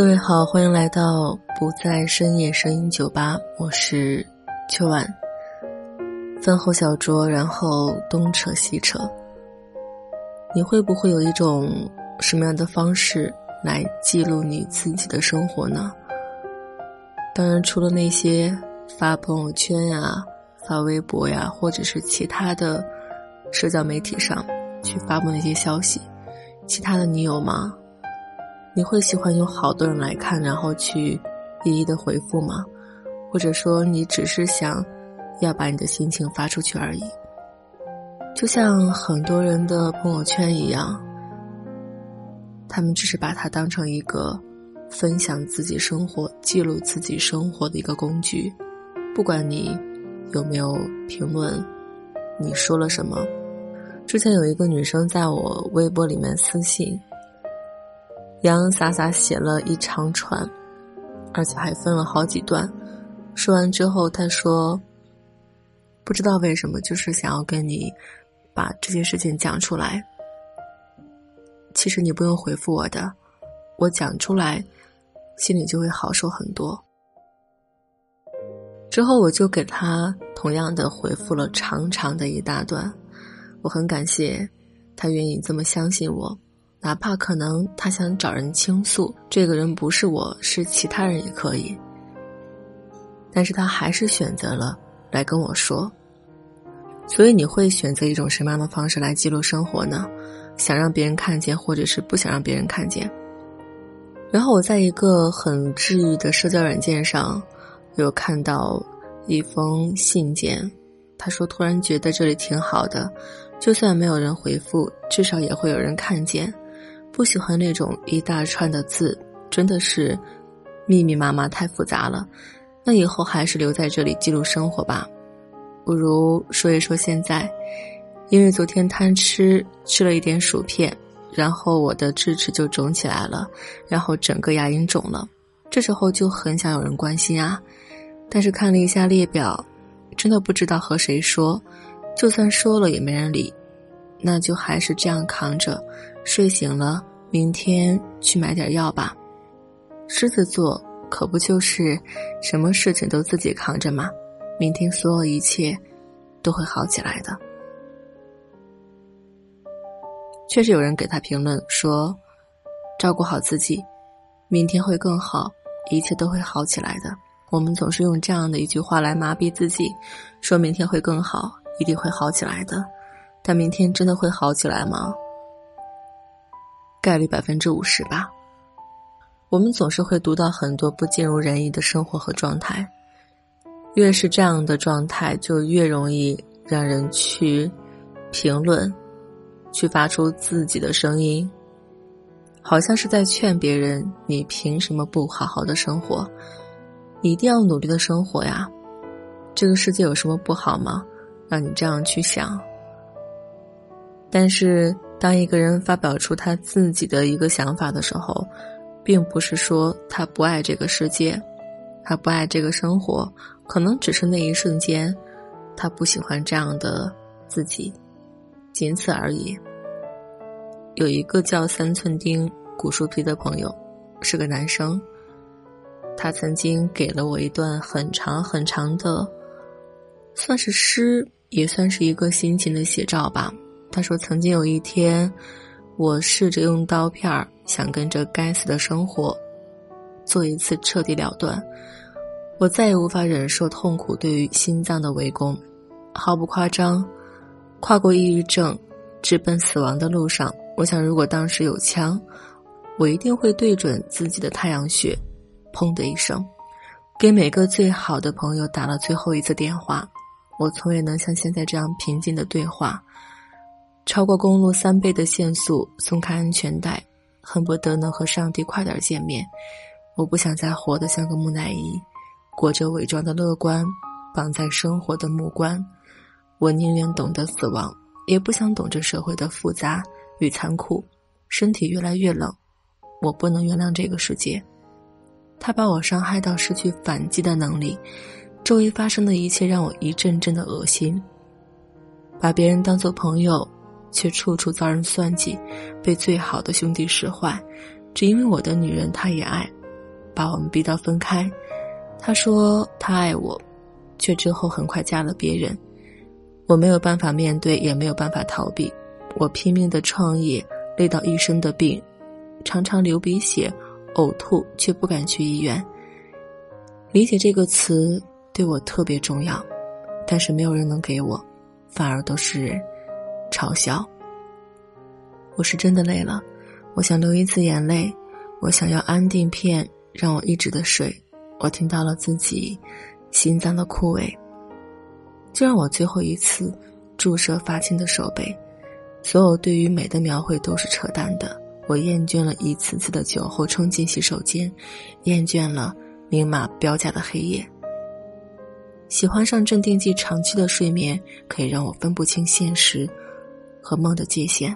各位好，欢迎来到不在深夜声音酒吧，我是秋晚。饭后小酌，然后东扯西扯。你会不会有一种什么样的方式来记录你自己的生活呢？当然，除了那些发朋友圈呀、发微博呀，或者是其他的社交媒体上去发布那些消息，其他的你有吗？你会喜欢有好多人来看，然后去一一的回复吗？或者说你只是想要把你的心情发出去而已？就像很多人的朋友圈一样，他们只是把它当成一个分享自己生活、记录自己生活的一个工具。不管你有没有评论，你说了什么。之前有一个女生在我微博里面私信。洋洋洒洒写了一长串，而且还分了好几段。说完之后，他说：“不知道为什么，就是想要跟你把这些事情讲出来。其实你不用回复我的，我讲出来，心里就会好受很多。”之后我就给他同样的回复了长长的一大段。我很感谢他愿意这么相信我。哪怕可能他想找人倾诉，这个人不是我，是其他人也可以。但是他还是选择了来跟我说。所以你会选择一种什么样的方式来记录生活呢？想让别人看见，或者是不想让别人看见？然后我在一个很治愈的社交软件上，有看到一封信件，他说突然觉得这里挺好的，就算没有人回复，至少也会有人看见。不喜欢那种一大串的字，真的是密密麻麻太复杂了。那以后还是留在这里记录生活吧。不如说一说现在，因为昨天贪吃吃了一点薯片，然后我的智齿就肿起来了，然后整个牙龈肿了。这时候就很想有人关心啊，但是看了一下列表，真的不知道和谁说。就算说了也没人理，那就还是这样扛着。睡醒了，明天去买点药吧。狮子座可不就是什么事情都自己扛着吗？明天所有一切都会好起来的。确实有人给他评论说：“照顾好自己，明天会更好，一切都会好起来的。”我们总是用这样的一句话来麻痹自己，说明天会更好，一定会好起来的。但明天真的会好起来吗？概率百分之五十吧。我们总是会读到很多不尽如人意的生活和状态，越是这样的状态，就越容易让人去评论，去发出自己的声音，好像是在劝别人：你凭什么不好好的生活？你一定要努力的生活呀！这个世界有什么不好吗？让你这样去想。但是。当一个人发表出他自己的一个想法的时候，并不是说他不爱这个世界，他不爱这个生活，可能只是那一瞬间，他不喜欢这样的自己，仅此而已。有一个叫三寸丁古树皮的朋友，是个男生，他曾经给了我一段很长很长的，算是诗，也算是一个心情的写照吧。他说：“曾经有一天，我试着用刀片儿想跟这该死的生活做一次彻底了断。我再也无法忍受痛苦对于心脏的围攻。毫不夸张，跨过抑郁症，直奔死亡的路上。我想，如果当时有枪，我一定会对准自己的太阳穴，砰的一声。给每个最好的朋友打了最后一次电话。我从未能像现在这样平静的对话。超过公路三倍的限速，松开安全带，恨不得能和上帝快点见面。我不想再活得像个木乃伊，裹着伪装的乐观，绑在生活的木棺。我宁愿懂得死亡，也不想懂这社会的复杂与残酷。身体越来越冷，我不能原谅这个世界。他把我伤害到失去反击的能力，周围发生的一切让我一阵阵的恶心。把别人当做朋友。却处处遭人算计，被最好的兄弟使坏，只因为我的女人他也爱，把我们逼到分开。他说他爱我，却之后很快嫁了别人。我没有办法面对，也没有办法逃避。我拼命的创业，累到一身的病，常常流鼻血、呕吐，却不敢去医院。理解这个词对我特别重要，但是没有人能给我，反而都是人。嘲笑。我是真的累了，我想流一次眼泪，我想要安定片让我一直的睡。我听到了自己心脏的枯萎，就让我最后一次注射发青的手背。所有对于美的描绘都是扯淡的。我厌倦了一次次的酒后冲进洗手间，厌倦了明码标价的黑夜。喜欢上镇定剂，长期的睡眠可以让我分不清现实。和梦的界限。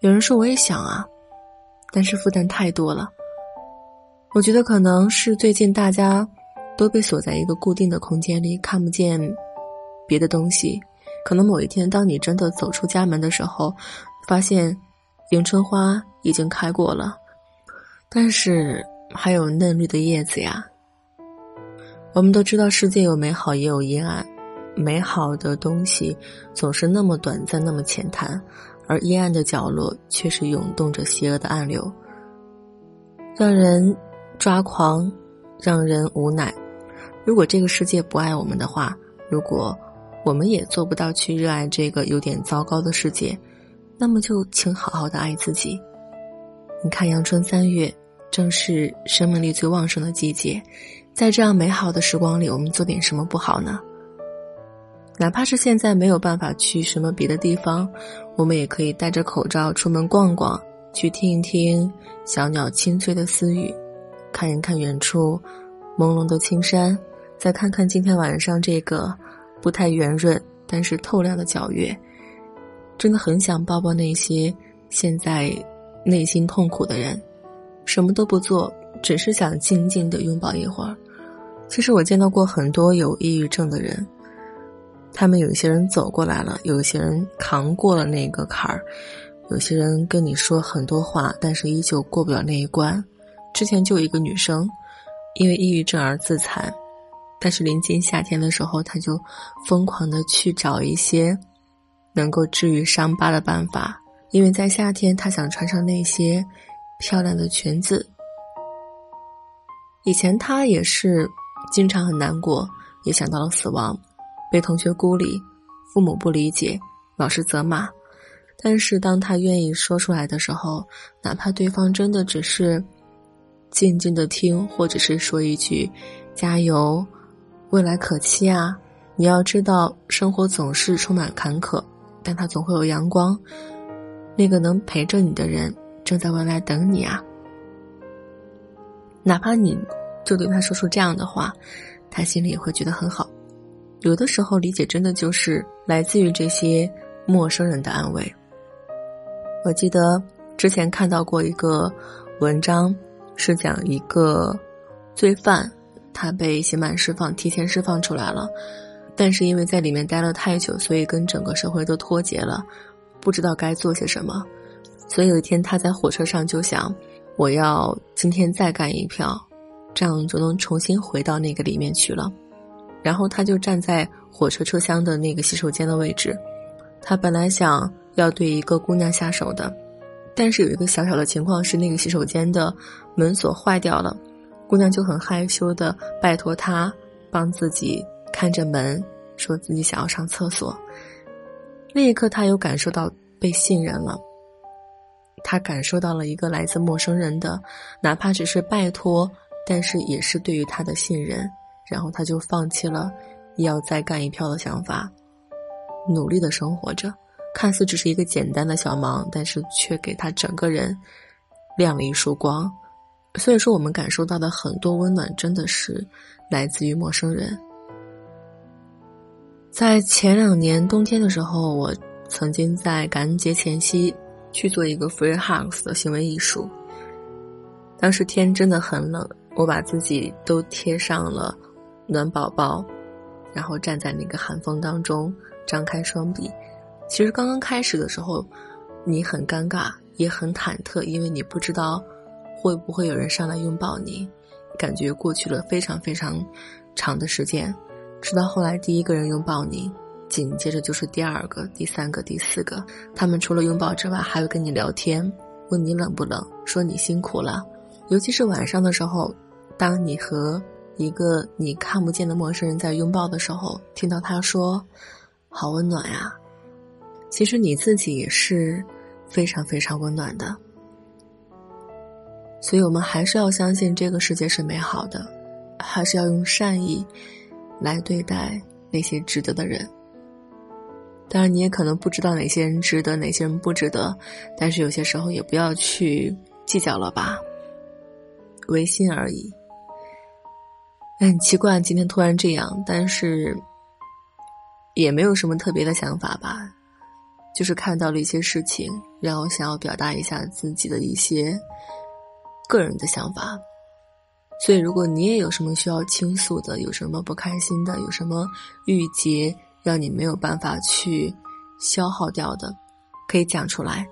有人说我也想啊，但是负担太多了。我觉得可能是最近大家都被锁在一个固定的空间里，看不见别的东西。可能某一天，当你真的走出家门的时候，发现迎春花已经开过了，但是还有嫩绿的叶子呀。我们都知道，世界有美好，也有阴暗。美好的东西总是那么短暂，那么浅谈，而阴暗的角落却是涌动着邪恶的暗流，让人抓狂，让人无奈。如果这个世界不爱我们的话，如果我们也做不到去热爱这个有点糟糕的世界，那么就请好好的爱自己。你看，阳春三月，正是生命力最旺盛的季节，在这样美好的时光里，我们做点什么不好呢？哪怕是现在没有办法去什么别的地方，我们也可以戴着口罩出门逛逛，去听一听小鸟清脆的私语，看一看远处朦胧的青山，再看看今天晚上这个不太圆润但是透亮的皎月。真的很想抱抱那些现在内心痛苦的人，什么都不做，只是想静静的拥抱一会儿。其实我见到过很多有抑郁症的人。他们有一些人走过来了，有一些人扛过了那个坎儿，有些人跟你说很多话，但是依旧过不了那一关。之前就有一个女生，因为抑郁症而自残，但是临近夏天的时候，她就疯狂的去找一些能够治愈伤疤的办法，因为在夏天，她想穿上那些漂亮的裙子。以前她也是经常很难过，也想到了死亡。被同学孤立，父母不理解，老师责骂。但是当他愿意说出来的时候，哪怕对方真的只是静静的听，或者是说一句“加油，未来可期啊”，你要知道，生活总是充满坎坷，但它总会有阳光。那个能陪着你的人，正在未来等你啊。哪怕你就对他说出这样的话，他心里也会觉得很好。有的时候，理解真的就是来自于这些陌生人的安慰。我记得之前看到过一个文章，是讲一个罪犯，他被刑满释放，提前释放出来了，但是因为在里面待了太久，所以跟整个社会都脱节了，不知道该做些什么。所以有一天他在火车上就想，我要今天再干一票，这样就能重新回到那个里面去了。然后他就站在火车车厢的那个洗手间的位置，他本来想要对一个姑娘下手的，但是有一个小小的情况是那个洗手间的门锁坏掉了，姑娘就很害羞的拜托他帮自己看着门，说自己想要上厕所。那一刻他又感受到被信任了，他感受到了一个来自陌生人的，哪怕只是拜托，但是也是对于他的信任，然后他就放弃了要再干一票的想法，努力的生活着。看似只是一个简单的小忙，但是却给他整个人亮了一束光。所以说，我们感受到的很多温暖，真的是来自于陌生人。在前两年冬天的时候，我曾经在感恩节前夕去做一个 free hugs 的行为艺术。当时天真的很冷，我把自己都贴上了暖宝宝，然后站在那个寒风当中，张开双臂。其实刚刚开始的时候，你很尴尬，也很忐忑，因为你不知道会不会有人上来拥抱你。感觉过去了非常非常长的时间，直到后来第一个人拥抱你，紧接着就是第二个、第三个、第四个。他们除了拥抱之外，还会跟你聊天，问你冷不冷，说你辛苦了。尤其是晚上的时候，当你和一个你看不见的陌生人在拥抱的时候，听到他说“好温暖呀”。其实你自己也是非常非常温暖的，所以我们还是要相信这个世界是美好的，还是要用善意来对待那些值得的人。当然，你也可能不知道哪些人值得，哪些人不值得，但是有些时候也不要去计较了吧，唯心而已。很奇怪，今天突然这样，但是也没有什么特别的想法吧。就是看到了一些事情，然后想要表达一下自己的一些个人的想法。所以，如果你也有什么需要倾诉的，有什么不开心的，有什么郁结让你没有办法去消耗掉的，可以讲出来。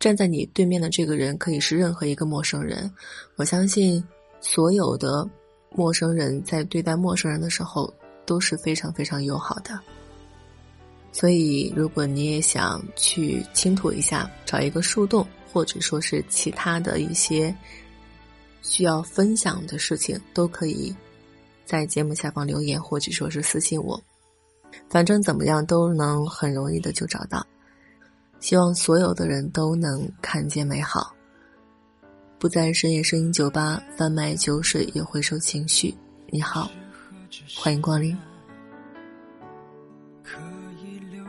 站在你对面的这个人可以是任何一个陌生人，我相信所有的陌生人在对待陌生人的时候都是非常非常友好的。所以，如果你也想去倾吐一下，找一个树洞，或者说是其他的一些需要分享的事情，都可以在节目下方留言，或者说是私信我。反正怎么样都能很容易的就找到。希望所有的人都能看见美好，不在深夜声音酒吧贩卖酒水，也回收情绪。你好，欢迎光临。可以流。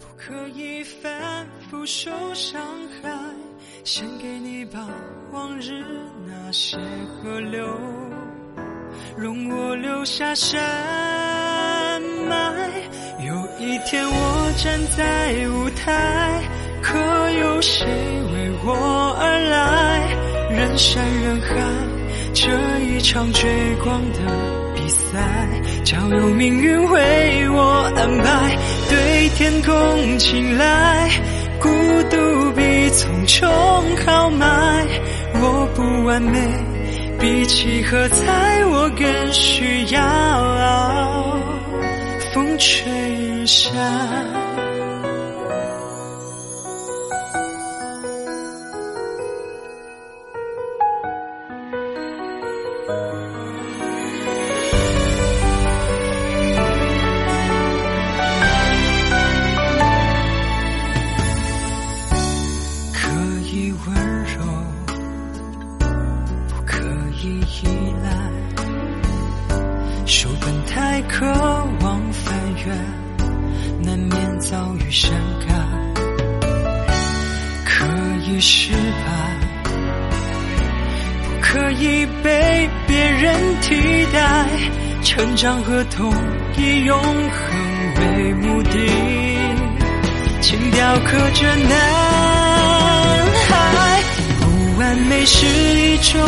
不可以反复受伤害，献给你把往日那些河流，容我留下山脉。有一天我站在舞台，可有谁为我而来？人山人海，这一场追光的比赛，交由命运为我安排，对天空青睐。孤独比从众豪迈，我不完美，比起喝彩，我更需要风吹日晒可以温柔不可以依赖。书本太渴望翻阅难免遭遇伤感。可以失败不可以被替代。成长和痛以永恒为目的，轻雕刻着男孩。不完美是一种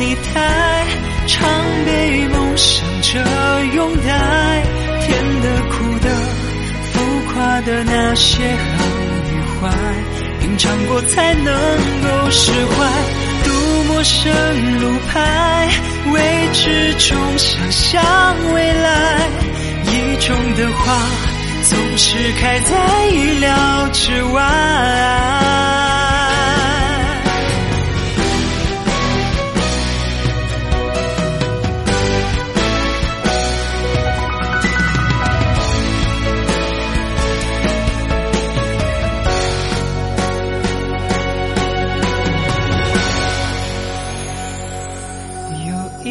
拟态，常被梦想着拥戴。甜的、苦的、浮夸的那些好与坏。品尝过才能够释怀，渡陌生路牌，种想象未来。一种的花，总是开在意料之外。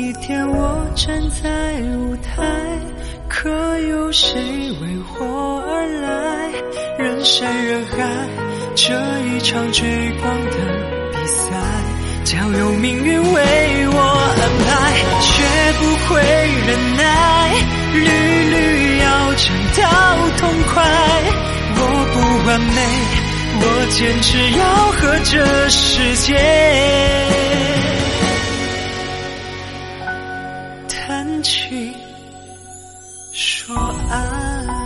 一天，我站在舞台，可有谁为我而来？人山人海，这一场追光的比赛，将由命运为我安排，学不会忍耐，屡屡要争到痛快。我不完美，我坚持要和这世界。谈情说爱。